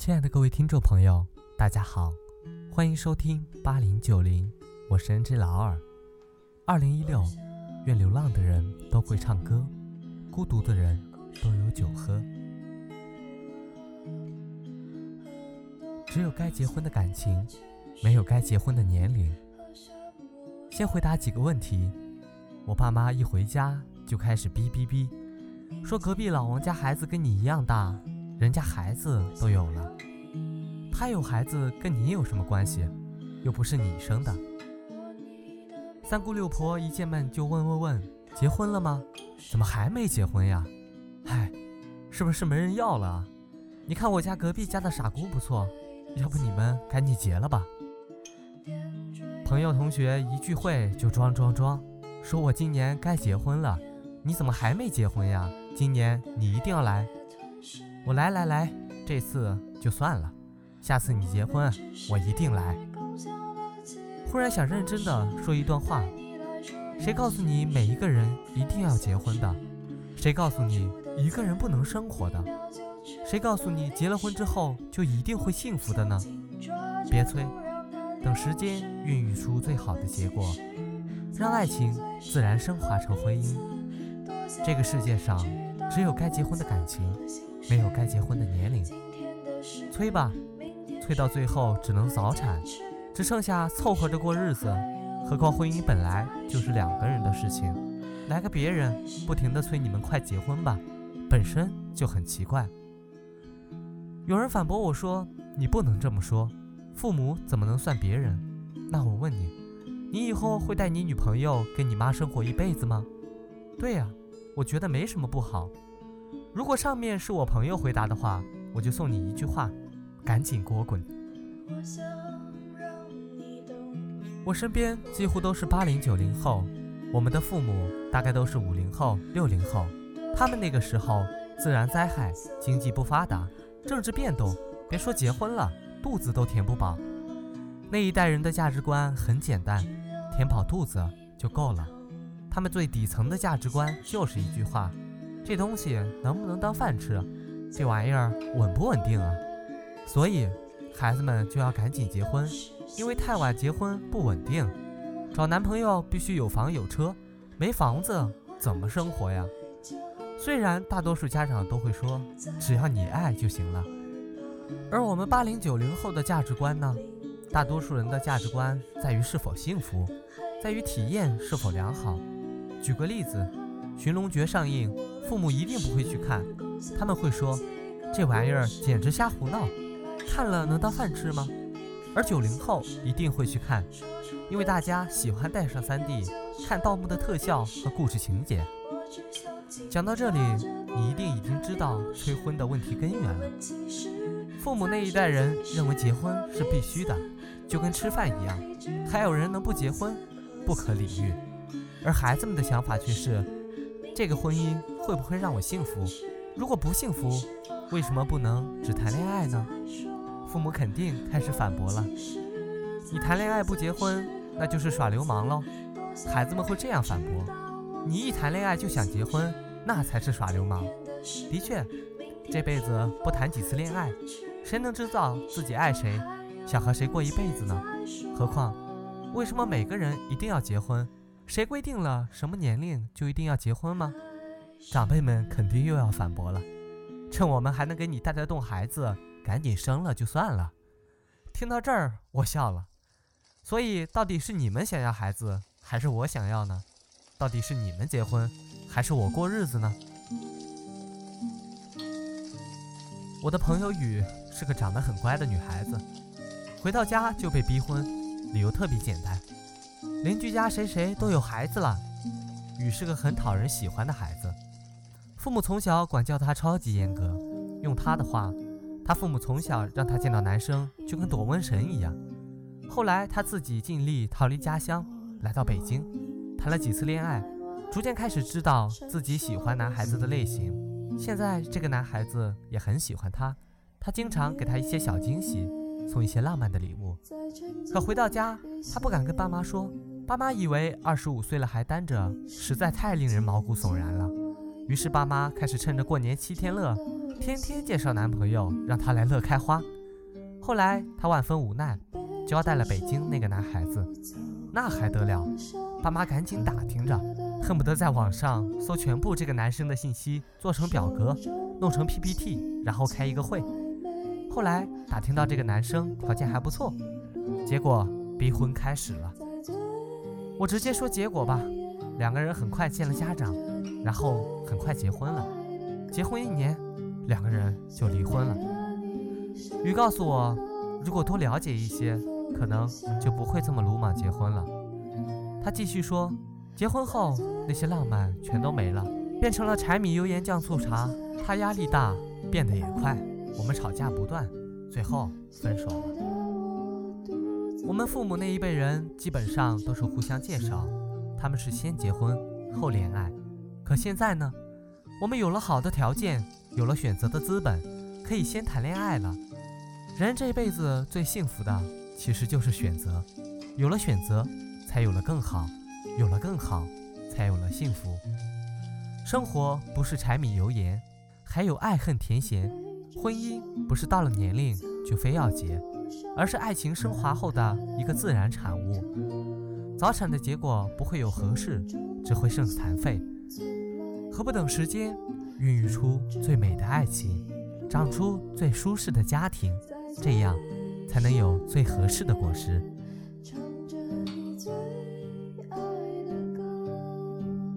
亲爱的各位听众朋友，大家好，欢迎收听八零九零，我是 N J 老二。二零一六，愿流浪的人都会唱歌，孤独的人都有酒喝。只有该结婚的感情，没有该结婚的年龄。先回答几个问题。我爸妈一回家就开始哔哔哔，说隔壁老王家孩子跟你一样大。人家孩子都有了，他有孩子跟你有什么关系？又不是你生的。三姑六婆一见面就问问问，结婚了吗？怎么还没结婚呀？嗨，是不是没人要了？你看我家隔壁家的傻姑不错，要不你们赶紧结了吧。朋友同学一聚会就装装装，说我今年该结婚了，你怎么还没结婚呀？今年你一定要来。我来来来，这次就算了，下次你结婚我一定来。忽然想认真的说一段话：谁告诉你每一个人一定要结婚的？谁告诉你一个人不能生活的？谁告诉你结了婚之后就一定会幸福的呢？别催，等时间孕育出最好的结果，让爱情自然升华成婚姻。这个世界上只有该结婚的感情。没有该结婚的年龄，催吧，催到最后只能早产，只剩下凑合着过日子。何况婚姻本来就是两个人的事情，来个别人不停的催你们快结婚吧，本身就很奇怪。有人反驳我说：“你不能这么说，父母怎么能算别人？”那我问你，你以后会带你女朋友跟你妈生活一辈子吗？对呀，我觉得没什么不好。如果上面是我朋友回答的话，我就送你一句话：赶紧给我滚！我身边几乎都是八零九零后，我们的父母大概都是五零后、六零后。他们那个时候，自然灾害、经济不发达、政治变动，别说结婚了，肚子都填不饱。那一代人的价值观很简单，填饱肚子就够了。他们最底层的价值观就是一句话。这东西能不能当饭吃？这玩意儿稳不稳定啊？所以孩子们就要赶紧结婚，因为太晚结婚不稳定。找男朋友必须有房有车，没房子怎么生活呀？虽然大多数家长都会说，只要你爱就行了。而我们八零九零后的价值观呢？大多数人的价值观在于是否幸福，在于体验是否良好。举个例子，《寻龙诀》上映。父母一定不会去看，他们会说：“这玩意儿简直瞎胡闹，看了能当饭吃吗？”而九零后一定会去看，因为大家喜欢带上 3D 看盗墓的特效和故事情节。讲到这里，你一定已经知道催婚的问题根源了。父母那一代人认为结婚是必须的，就跟吃饭一样，还有人能不结婚？不可理喻。而孩子们的想法却是。这个婚姻会不会让我幸福？如果不幸福，为什么不能只谈恋爱呢？父母肯定开始反驳了：“你谈恋爱不结婚，那就是耍流氓喽。”孩子们会这样反驳：“你一谈恋爱就想结婚，那才是耍流氓。”的确，这辈子不谈几次恋爱，谁能知道自己爱谁，想和谁过一辈子呢？何况，为什么每个人一定要结婚？谁规定了什么年龄就一定要结婚吗？长辈们肯定又要反驳了。趁我们还能给你带得动孩子，赶紧生了就算了。听到这儿，我笑了。所以，到底是你们想要孩子，还是我想要呢？到底是你们结婚，还是我过日子呢？我的朋友雨是个长得很乖的女孩子，回到家就被逼婚，理由特别简单。邻居家谁谁都有孩子了，雨是个很讨人喜欢的孩子，父母从小管教他超级严格。用他的话，他父母从小让他见到男生就跟躲瘟神一样。后来他自己尽力逃离家乡，来到北京，谈了几次恋爱，逐渐开始知道自己喜欢男孩子的类型。现在这个男孩子也很喜欢他，他经常给他一些小惊喜，送一些浪漫的礼物。可回到家，他不敢跟爸妈说。爸妈以为二十五岁了还单着，实在太令人毛骨悚然了。于是爸妈开始趁着过年七天乐，天天介绍男朋友让他来乐开花。后来他万分无奈，交代了北京那个男孩子，那还得了？爸妈赶紧打听着，恨不得在网上搜全部这个男生的信息，做成表格，弄成 PPT，然后开一个会。后来打听到这个男生条件还不错，结果逼婚开始了。我直接说结果吧，两个人很快见了家长，然后很快结婚了。结婚一年，两个人就离婚了。鱼告诉我，如果多了解一些，可能就不会这么鲁莽结婚了。他继续说，结婚后那些浪漫全都没了，变成了柴米油盐酱醋茶。他压力大，变得也快。我们吵架不断，最后分手了。我们父母那一辈人基本上都是互相介绍，他们是先结婚后恋爱。可现在呢，我们有了好的条件，有了选择的资本，可以先谈恋爱了。人这辈子最幸福的其实就是选择，有了选择，才有了更好，有了更好，才有了幸福。生活不是柴米油盐，还有爱恨甜咸。婚姻不是到了年龄就非要结，而是爱情升华后的一个自然产物。早产的结果不会有合适，只会剩残废。何不等时间，孕育出最美的爱情，长出最舒适的家庭，这样才能有最合适的果实。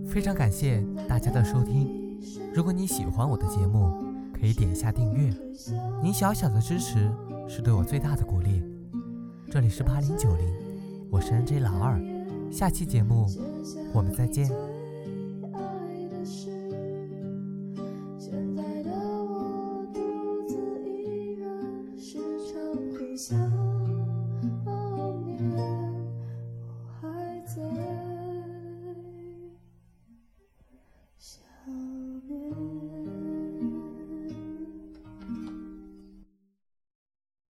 非常感谢大家的收听，如果你喜欢我的节目。可以点一下订阅，您小小的支持是对我最大的鼓励。这里是八零九零，我是 N J 老二，下期节目我们再见。